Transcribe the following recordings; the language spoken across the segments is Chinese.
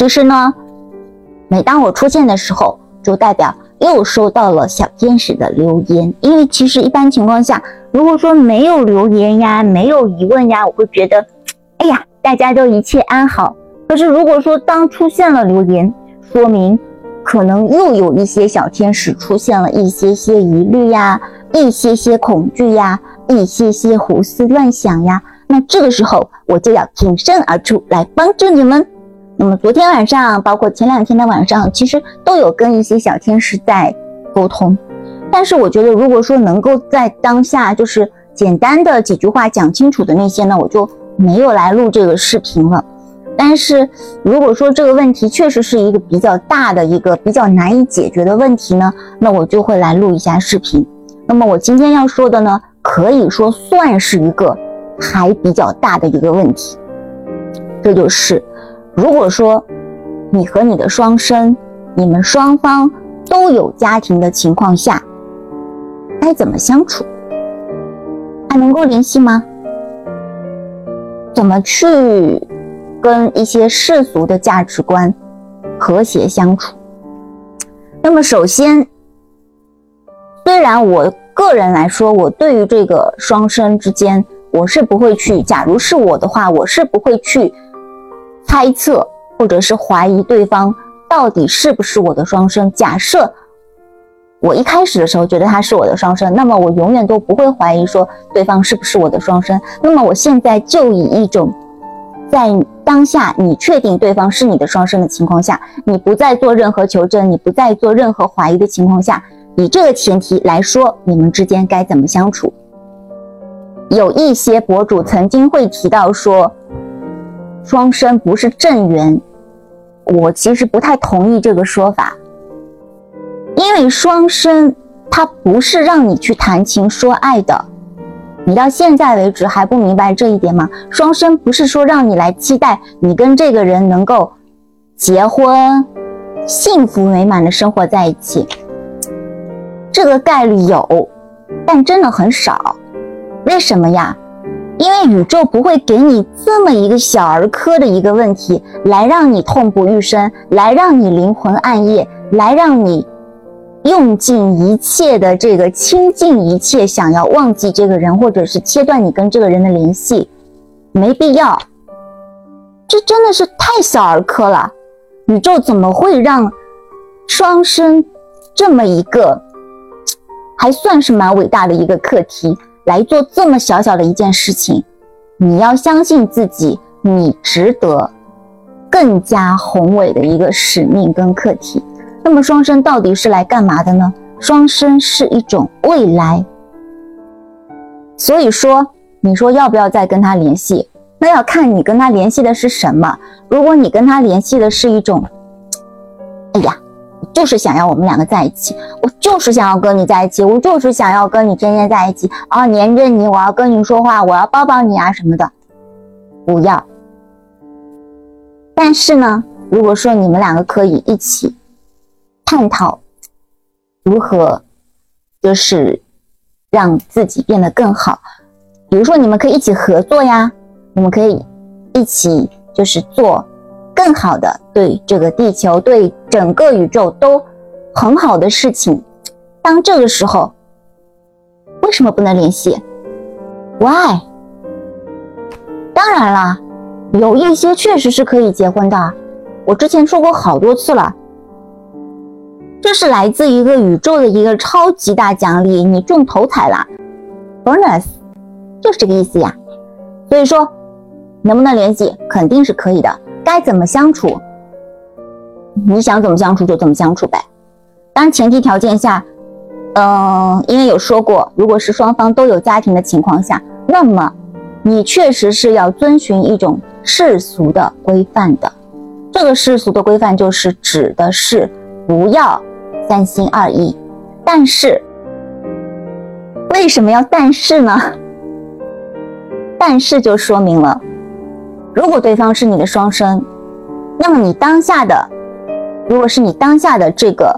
其实呢，每当我出现的时候，就代表又收到了小天使的留言。因为其实一般情况下，如果说没有留言呀，没有疑问呀，我会觉得，哎呀，大家都一切安好。可是如果说当出现了留言，说明可能又有一些小天使出现了一些些疑虑呀，一些些恐惧呀，一些些胡思乱想呀。那这个时候我就要挺身而出来帮助你们。那么昨天晚上，包括前两天的晚上，其实都有跟一些小天使在沟通。但是我觉得，如果说能够在当下就是简单的几句话讲清楚的那些呢，我就没有来录这个视频了。但是如果说这个问题确实是一个比较大的一个比较难以解决的问题呢，那我就会来录一下视频。那么我今天要说的呢，可以说算是一个还比较大的一个问题，这就是如果说你和你的双生，你们双方都有家庭的情况下，该怎么相处？还能够联系吗？怎么去？跟一些世俗的价值观和谐相处。那么，首先，虽然我个人来说，我对于这个双生之间，我是不会去，假如是我的话，我是不会去猜测或者是怀疑对方到底是不是我的双生。假设我一开始的时候觉得他是我的双生，那么我永远都不会怀疑说对方是不是我的双生。那么我现在就以一种。在当下，你确定对方是你的双生的情况下，你不再做任何求证，你不再做任何怀疑的情况下，以这个前提来说，你们之间该怎么相处？有一些博主曾经会提到说，双生不是正缘，我其实不太同意这个说法，因为双生它不是让你去谈情说爱的。你到现在为止还不明白这一点吗？双生不是说让你来期待你跟这个人能够结婚，幸福美满的生活在一起，这个概率有，但真的很少。为什么呀？因为宇宙不会给你这么一个小儿科的一个问题，来让你痛不欲生，来让你灵魂暗夜，来让你。用尽一切的这个倾尽一切，想要忘记这个人，或者是切断你跟这个人的联系，没必要。这真的是太小儿科了。宇宙怎么会让双生这么一个还算是蛮伟大的一个课题来做这么小小的一件事情？你要相信自己，你值得更加宏伟的一个使命跟课题。那么双生到底是来干嘛的呢？双生是一种未来，所以说你说要不要再跟他联系？那要看你跟他联系的是什么。如果你跟他联系的是一种，哎呀，就是想要我们两个在一起，我就是想要跟你在一起，我就是想要跟你天天在一起啊，黏着你，我要跟你说话，我要抱抱你啊什么的，不要。但是呢，如果说你们两个可以一起。探讨如何就是让自己变得更好，比如说你们可以一起合作呀，我们可以一起就是做更好的，对这个地球、对整个宇宙都很好的事情。当这个时候，为什么不能联系？Why？当然了，有一些确实是可以结婚的，我之前说过好多次了。这是来自一个宇宙的一个超级大奖励，你中头彩了，bonus，就是这个意思呀。所以说，能不能联系，肯定是可以的。该怎么相处，你想怎么相处就怎么相处呗。当然前提条件下，嗯，因为有说过，如果是双方都有家庭的情况下，那么你确实是要遵循一种世俗的规范的。这个世俗的规范就是指的是不要。三心二意，但是为什么要但是呢？但是就说明了，如果对方是你的双生，那么你当下的，如果是你当下的这个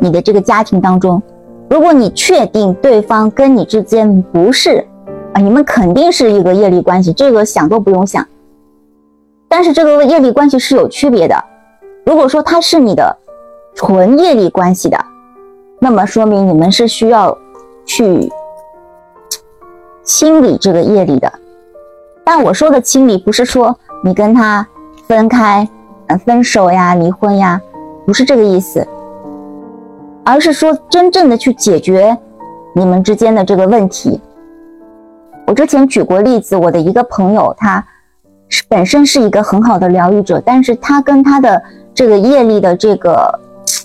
你的这个家庭当中，如果你确定对方跟你之间不是啊，你们肯定是一个业力关系，这个想都不用想。但是这个业力关系是有区别的。如果说他是你的纯业力关系的，那么说明你们是需要去清理这个业力的。但我说的清理，不是说你跟他分开、呃分手呀、离婚呀，不是这个意思，而是说真正的去解决你们之间的这个问题。我之前举过例子，我的一个朋友，他是本身是一个很好的疗愈者，但是他跟他的这个业力的这个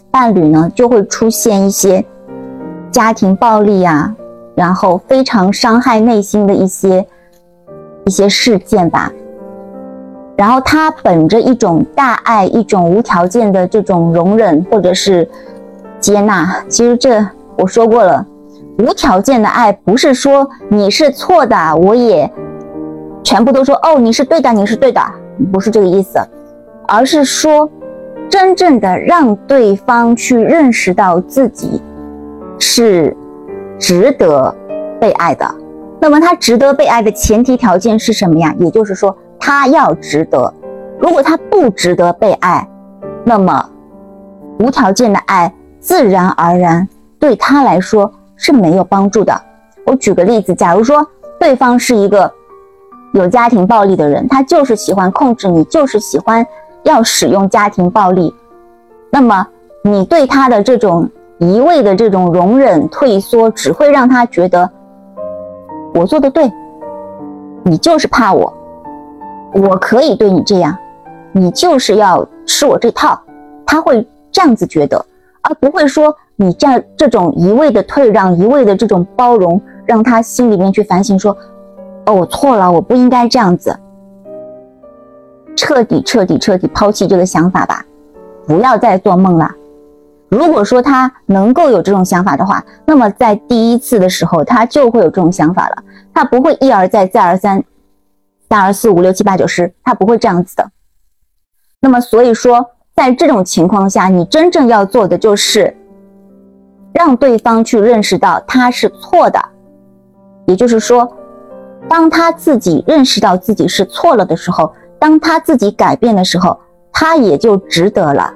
伴侣呢，就会出现一些家庭暴力啊，然后非常伤害内心的一些一些事件吧。然后他本着一种大爱、一种无条件的这种容忍或者是接纳，其实这我说过了。无条件的爱不是说你是错的，我也全部都说哦，你是对的，你是对的，不是这个意思，而是说真正的让对方去认识到自己是值得被爱的。那么他值得被爱的前提条件是什么呀？也就是说他要值得。如果他不值得被爱，那么无条件的爱自然而然对他来说。是没有帮助的。我举个例子，假如说对方是一个有家庭暴力的人，他就是喜欢控制你，就是喜欢要使用家庭暴力，那么你对他的这种一味的这种容忍退缩，只会让他觉得我做的对，你就是怕我，我可以对你这样，你就是要吃我这套，他会这样子觉得，而不会说。你这样这种一味的退让，一味的这种包容，让他心里面去反省，说：“哦，我错了，我不应该这样子。”彻底、彻底、彻底抛弃这个想法吧，不要再做梦了。如果说他能够有这种想法的话，那么在第一次的时候，他就会有这种想法了，他不会一而再、再而三、三而四、五六七八九十，他不会这样子的。那么，所以说，在这种情况下，你真正要做的就是。让对方去认识到他是错的，也就是说，当他自己认识到自己是错了的时候，当他自己改变的时候，他也就值得了，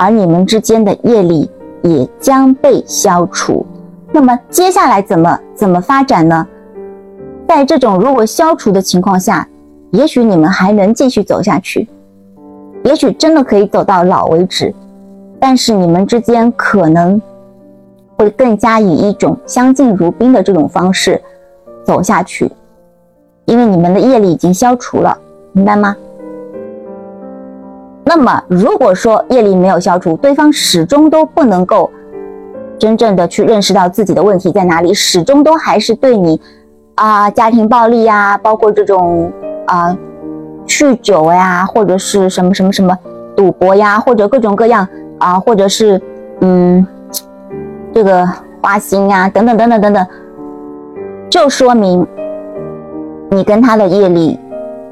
而你们之间的业力也将被消除。那么接下来怎么怎么发展呢？在这种如果消除的情况下，也许你们还能继续走下去，也许真的可以走到老为止，但是你们之间可能。会更加以一种相敬如宾的这种方式走下去，因为你们的业力已经消除了，明白吗？那么如果说业力没有消除，对方始终都不能够真正的去认识到自己的问题在哪里，始终都还是对你啊家庭暴力呀，包括这种啊酗酒呀，或者是什么什么什么赌博呀，或者各种各样啊，或者是嗯。这个花心呀，等等等等等等，就说明你跟他的业力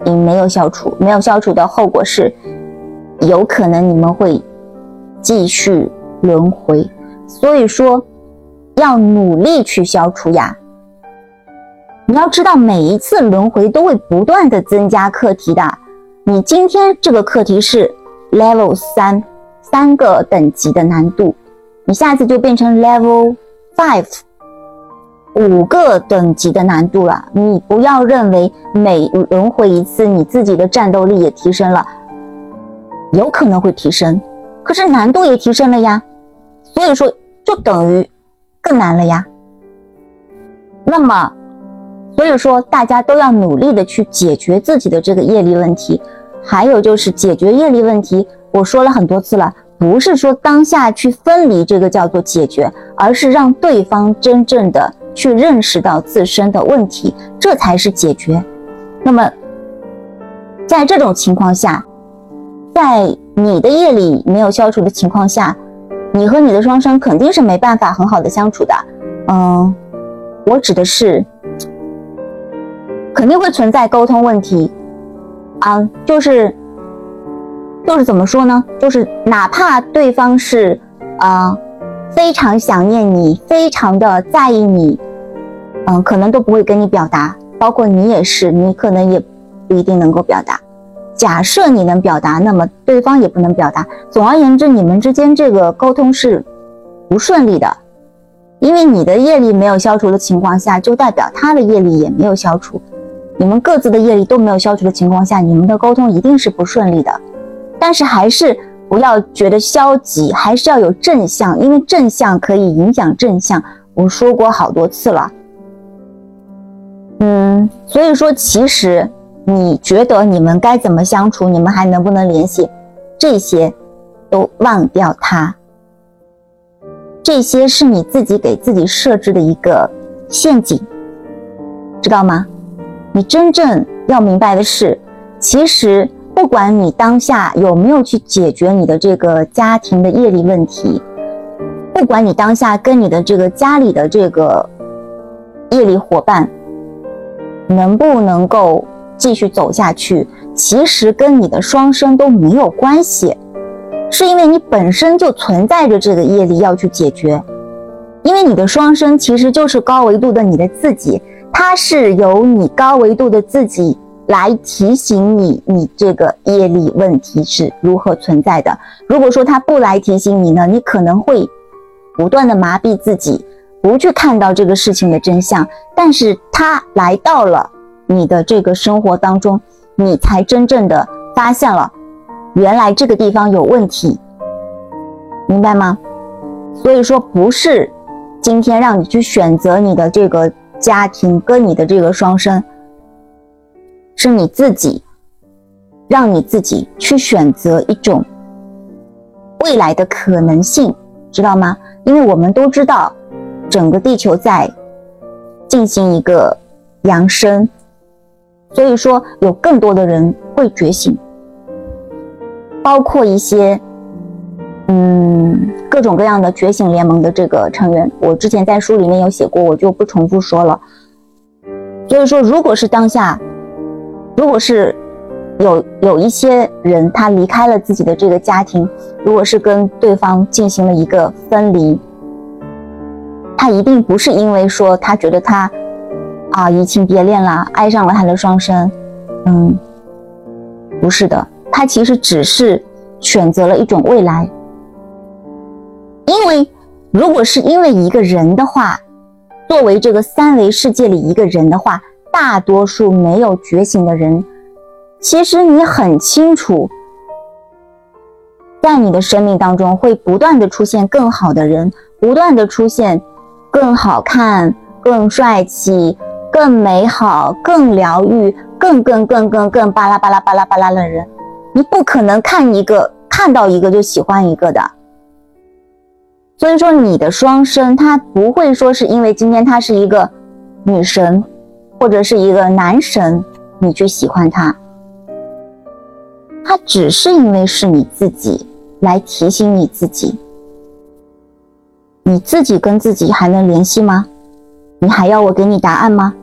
并没有消除，没有消除的后果是，有可能你们会继续轮回。所以说，要努力去消除呀。你要知道，每一次轮回都会不断的增加课题的。你今天这个课题是 level 三，三个等级的难度。你下次就变成 level five，五个等级的难度了。你不要认为每轮回一次，你自己的战斗力也提升了，有可能会提升，可是难度也提升了呀。所以说，就等于更难了呀。那么，所以说大家都要努力的去解决自己的这个业力问题，还有就是解决业力问题，我说了很多次了。不是说当下去分离这个叫做解决，而是让对方真正的去认识到自身的问题，这才是解决。那么，在这种情况下，在你的业力没有消除的情况下，你和你的双生肯定是没办法很好的相处的。嗯，我指的是肯定会存在沟通问题啊，就是。就是怎么说呢？就是哪怕对方是啊非常想念你，非常的在意你，嗯，可能都不会跟你表达。包括你也是，你可能也不一定能够表达。假设你能表达，那么对方也不能表达。总而言之，你们之间这个沟通是不顺利的，因为你的业力没有消除的情况下，就代表他的业力也没有消除。你们各自的业力都没有消除的情况下，你们的沟通一定是不顺利的。但是还是不要觉得消极，还是要有正向，因为正向可以影响正向。我说过好多次了。嗯，所以说，其实你觉得你们该怎么相处，你们还能不能联系，这些都忘掉它。这些是你自己给自己设置的一个陷阱，知道吗？你真正要明白的是，其实不管你当下有没有去解决你的这个家庭的业力问题，不管你当下跟你的这个家里的这个业力伙伴能不能够继续走下去，其实跟你的双生都没有关系，是因为你本身就存在着这个业力要去解决，因为你的双生其实就是高维度的你的自己。它是由你高维度的自己来提醒你，你这个业力问题是如何存在的。如果说它不来提醒你呢，你可能会不断的麻痹自己，不去看到这个事情的真相。但是它来到了你的这个生活当中，你才真正的发现了，原来这个地方有问题，明白吗？所以说，不是今天让你去选择你的这个。家庭跟你的这个双生，是你自己让你自己去选择一种未来的可能性，知道吗？因为我们都知道，整个地球在进行一个扬升，所以说有更多的人会觉醒，包括一些。嗯，各种各样的觉醒联盟的这个成员，我之前在书里面有写过，我就不重复说了。所以说，如果是当下，如果是有有一些人他离开了自己的这个家庭，如果是跟对方进行了一个分离，他一定不是因为说他觉得他啊移情别恋了，爱上了他的双生，嗯，不是的，他其实只是选择了一种未来。因为，如果是因为一个人的话，作为这个三维世界里一个人的话，大多数没有觉醒的人，其实你很清楚，在你的生命当中会不断的出现更好的人，不断的出现更好看、更帅气、更美好、更疗愈、更更更更更巴拉巴拉巴拉巴拉的人，你不可能看一个看到一个就喜欢一个的。所以说，你的双生他不会说是因为今天他是一个女神，或者是一个男神，你去喜欢他，他只是因为是你自己来提醒你自己，你自己跟自己还能联系吗？你还要我给你答案吗？